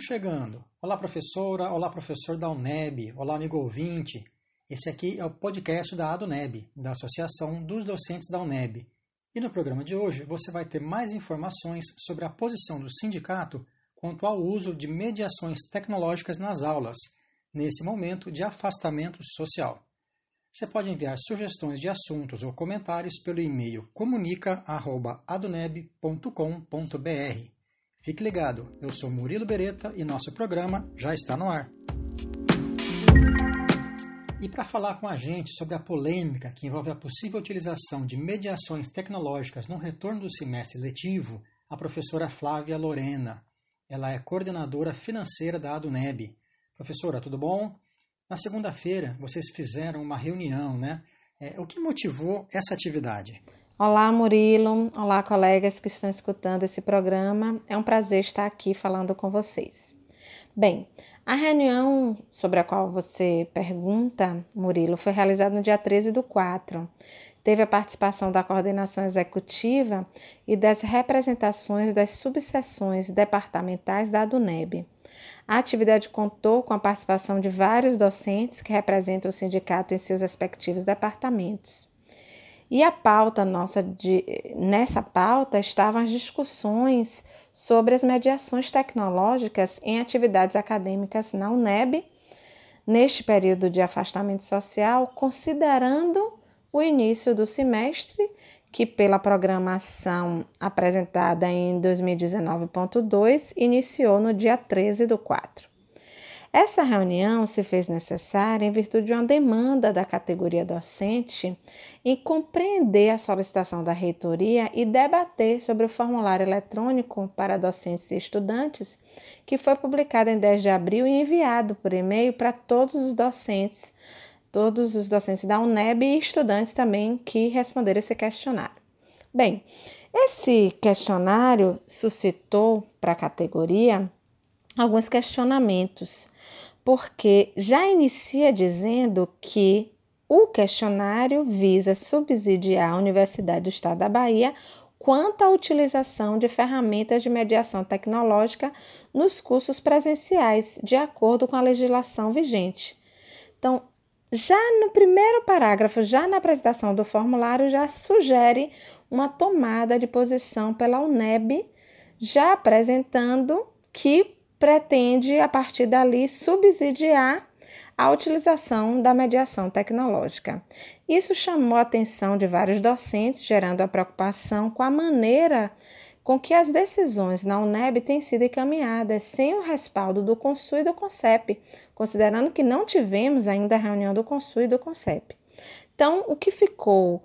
estamos chegando. Olá, professora, olá, professor da UNEB, olá, amigo ouvinte. Esse aqui é o podcast da ADUNEB, da Associação dos Docentes da UNEB. E no programa de hoje você vai ter mais informações sobre a posição do sindicato quanto ao uso de mediações tecnológicas nas aulas, nesse momento de afastamento social. Você pode enviar sugestões de assuntos ou comentários pelo e-mail comunica@aduneb.com.br. Fique ligado, eu sou Murilo Beretta e nosso programa já está no ar. E para falar com a gente sobre a polêmica que envolve a possível utilização de mediações tecnológicas no retorno do semestre letivo, a professora Flávia Lorena. Ela é coordenadora financeira da ADUNEB. Professora, tudo bom? Na segunda-feira, vocês fizeram uma reunião, né? É, o que motivou essa atividade? Olá, Murilo. Olá, colegas que estão escutando esse programa. É um prazer estar aqui falando com vocês. Bem, a reunião sobre a qual você pergunta, Murilo, foi realizada no dia 13 do 4. Teve a participação da coordenação executiva e das representações das subseções departamentais da ADUNEB. A atividade contou com a participação de vários docentes que representam o sindicato em seus respectivos departamentos. E a pauta nossa de nessa pauta estavam as discussões sobre as mediações tecnológicas em atividades acadêmicas na UNEB neste período de afastamento social, considerando o início do semestre, que pela programação apresentada em 2019.2 iniciou no dia 13 do 4. Essa reunião se fez necessária em virtude de uma demanda da categoria docente em compreender a solicitação da reitoria e debater sobre o formulário eletrônico para docentes e estudantes, que foi publicado em 10 de abril e enviado por e-mail para todos os docentes, todos os docentes da UNEB e estudantes também que responderam esse questionário. Bem, esse questionário suscitou para a categoria alguns questionamentos, porque já inicia dizendo que o questionário visa subsidiar a Universidade do Estado da Bahia quanto à utilização de ferramentas de mediação tecnológica nos cursos presenciais, de acordo com a legislação vigente. Então, já no primeiro parágrafo, já na apresentação do formulário, já sugere uma tomada de posição pela UNEB, já apresentando que pretende, a partir dali, subsidiar a utilização da mediação tecnológica. Isso chamou a atenção de vários docentes, gerando a preocupação com a maneira com que as decisões na UNEB têm sido encaminhadas sem o respaldo do CONSUL e do CONCEP, considerando que não tivemos ainda a reunião do CONSUL e do CONCEP. Então, o que ficou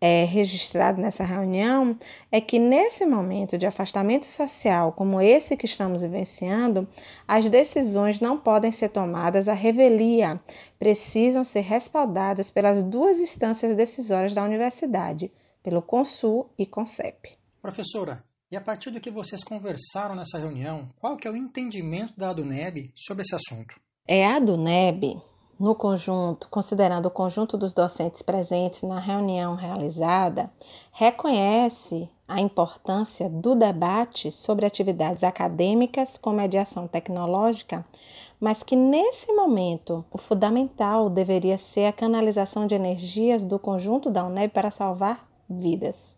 é, registrado nessa reunião é que nesse momento de afastamento social como esse que estamos vivenciando, as decisões não podem ser tomadas à revelia, precisam ser respaldadas pelas duas instâncias decisórias da universidade, pelo CONSUL e CONCEP. Professora, e a partir do que vocês conversaram nessa reunião, qual que é o entendimento da ADUNEB sobre esse assunto? É a ADUNEB no conjunto, considerando o conjunto dos docentes presentes na reunião realizada, reconhece a importância do debate sobre atividades acadêmicas com mediação tecnológica, mas que nesse momento o fundamental deveria ser a canalização de energias do conjunto da UNEB para salvar vidas.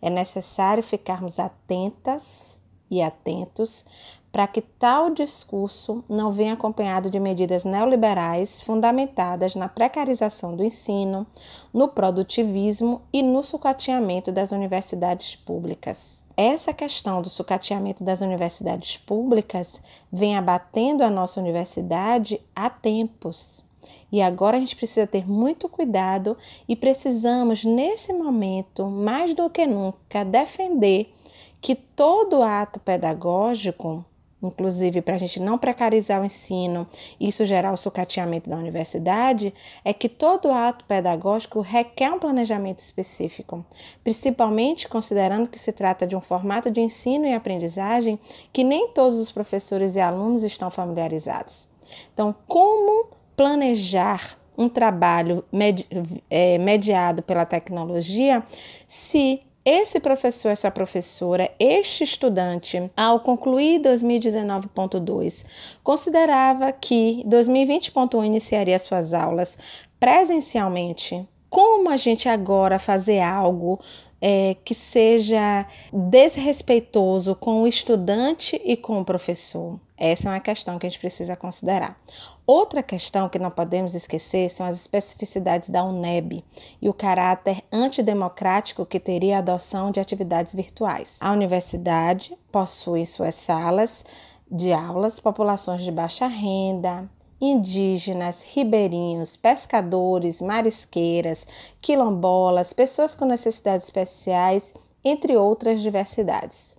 É necessário ficarmos atentas e atentos para que tal discurso não venha acompanhado de medidas neoliberais fundamentadas na precarização do ensino, no produtivismo e no sucateamento das universidades públicas. Essa questão do sucateamento das universidades públicas vem abatendo a nossa universidade há tempos. E agora a gente precisa ter muito cuidado e precisamos, nesse momento, mais do que nunca, defender que todo ato pedagógico inclusive para a gente não precarizar o ensino isso gerar o sucateamento da universidade, é que todo ato pedagógico requer um planejamento específico, principalmente considerando que se trata de um formato de ensino e aprendizagem que nem todos os professores e alunos estão familiarizados. Então, como planejar um trabalho medi é, mediado pela tecnologia se esse professor, essa professora, este estudante, ao concluir 2019.2, considerava que 2020.1 iniciaria suas aulas presencialmente. Como a gente agora fazer algo é, que seja desrespeitoso com o estudante e com o professor? Essa é uma questão que a gente precisa considerar. Outra questão que não podemos esquecer são as especificidades da UNEB e o caráter antidemocrático que teria a adoção de atividades virtuais. A universidade possui suas salas de aulas populações de baixa renda, indígenas, ribeirinhos, pescadores, marisqueiras, quilombolas, pessoas com necessidades especiais, entre outras diversidades.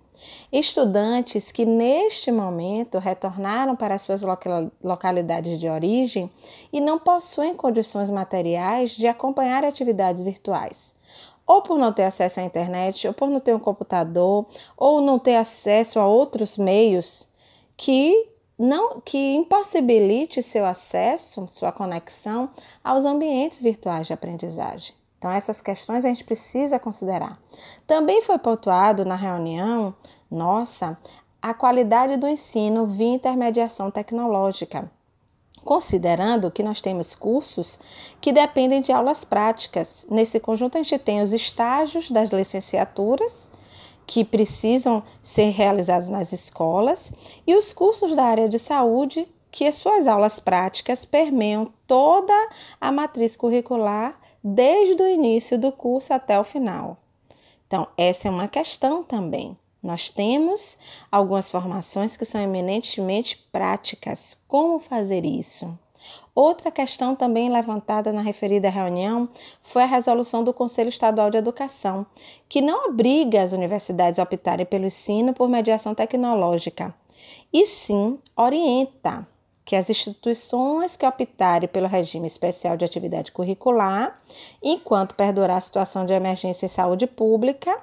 Estudantes que neste momento retornaram para suas localidades de origem e não possuem condições materiais de acompanhar atividades virtuais. Ou por não ter acesso à internet, ou por não ter um computador, ou não ter acesso a outros meios que não que impossibilite seu acesso, sua conexão aos ambientes virtuais de aprendizagem. Então, essas questões a gente precisa considerar. Também foi pontuado na reunião nossa a qualidade do ensino via intermediação tecnológica, considerando que nós temos cursos que dependem de aulas práticas. Nesse conjunto, a gente tem os estágios das licenciaturas que precisam ser realizados nas escolas e os cursos da área de saúde, que as suas aulas práticas permeiam toda a matriz curricular desde o início do curso até o final. Então, essa é uma questão também. Nós temos algumas formações que são eminentemente práticas. Como fazer isso? Outra questão também levantada na referida reunião foi a resolução do Conselho Estadual de Educação, que não obriga as universidades a optarem pelo ensino por mediação tecnológica, e sim orienta que as instituições que optarem pelo regime especial de atividade curricular, enquanto perdurar a situação de emergência em saúde pública,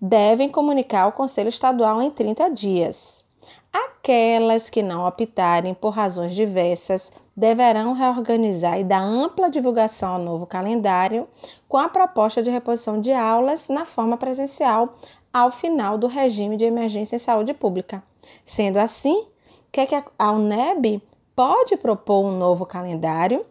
devem comunicar ao Conselho Estadual em 30 dias. Aquelas que não optarem por razões diversas deverão reorganizar e dar ampla divulgação ao novo calendário com a proposta de reposição de aulas na forma presencial ao final do regime de emergência em saúde pública. Sendo assim, que, que a UNEB pode propor um novo calendário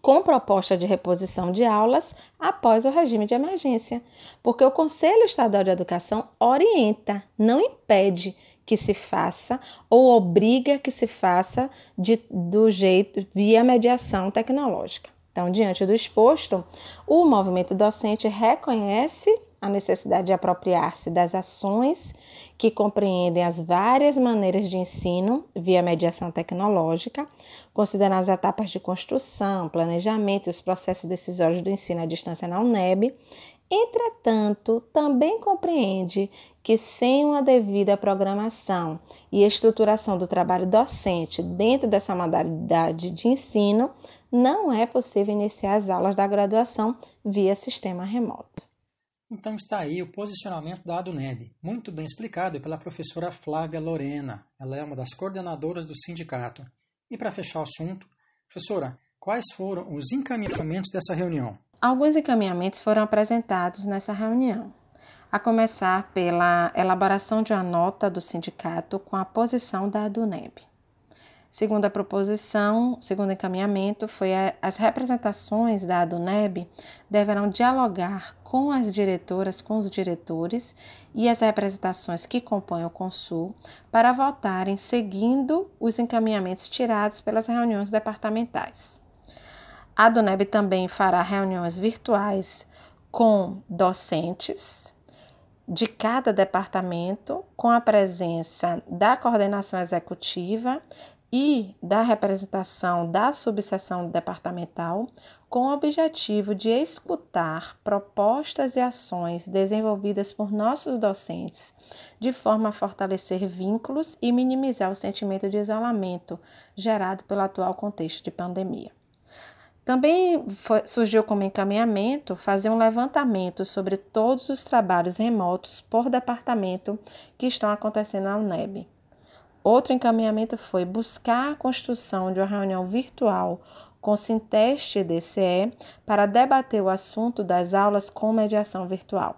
com proposta de reposição de aulas após o regime de emergência, porque o Conselho Estadual de Educação orienta, não impede que se faça ou obriga que se faça de, do jeito via mediação tecnológica. Então, diante do exposto, o movimento docente reconhece a necessidade de apropriar-se das ações que compreendem as várias maneiras de ensino via mediação tecnológica, considerando as etapas de construção, planejamento e os processos decisórios do ensino à distância na UNEB. Entretanto, também compreende que sem uma devida programação e estruturação do trabalho docente dentro dessa modalidade de ensino, não é possível iniciar as aulas da graduação via sistema remoto. Então está aí o posicionamento da ADUNEB, muito bem explicado pela professora Flávia Lorena. Ela é uma das coordenadoras do sindicato. E para fechar o assunto, professora, quais foram os encaminhamentos dessa reunião? Alguns encaminhamentos foram apresentados nessa reunião, a começar pela elaboração de uma nota do sindicato com a posição da ADUNEB. Segunda proposição, segundo encaminhamento, foi a, as representações da ADUNEB deverão dialogar com as diretoras, com os diretores e as representações que compõem o Consul para votarem seguindo os encaminhamentos tirados pelas reuniões departamentais. A ADUNEB também fará reuniões virtuais com docentes de cada departamento, com a presença da coordenação executiva e da representação da subseção departamental com o objetivo de escutar propostas e ações desenvolvidas por nossos docentes, de forma a fortalecer vínculos e minimizar o sentimento de isolamento gerado pelo atual contexto de pandemia. Também foi, surgiu como encaminhamento fazer um levantamento sobre todos os trabalhos remotos por departamento que estão acontecendo na UNEB Outro encaminhamento foi buscar a construção de uma reunião virtual com Sinteste DCE para debater o assunto das aulas com mediação virtual.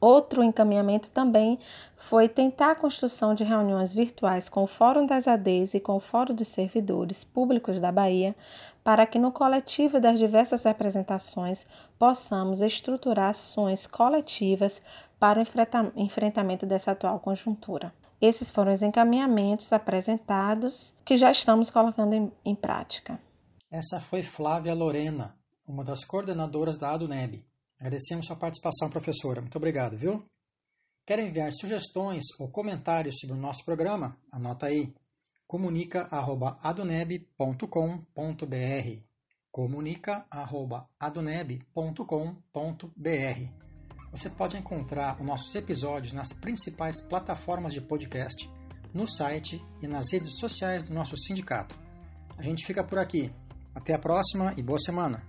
Outro encaminhamento também foi tentar a construção de reuniões virtuais com o Fórum das ADs e com o Fórum dos Servidores Públicos da Bahia, para que no coletivo das diversas representações possamos estruturar ações coletivas para o enfrentamento dessa atual conjuntura. Esses foram os encaminhamentos apresentados que já estamos colocando em, em prática. Essa foi Flávia Lorena, uma das coordenadoras da ADUNEB. Agradecemos sua participação, professora. Muito obrigado, viu? Quer enviar sugestões ou comentários sobre o nosso programa? Anota aí comunica@aduneb.com.br. comunica@aduneb.com.br. Você pode encontrar os nossos episódios nas principais plataformas de podcast, no site e nas redes sociais do nosso sindicato. A gente fica por aqui. Até a próxima e boa semana!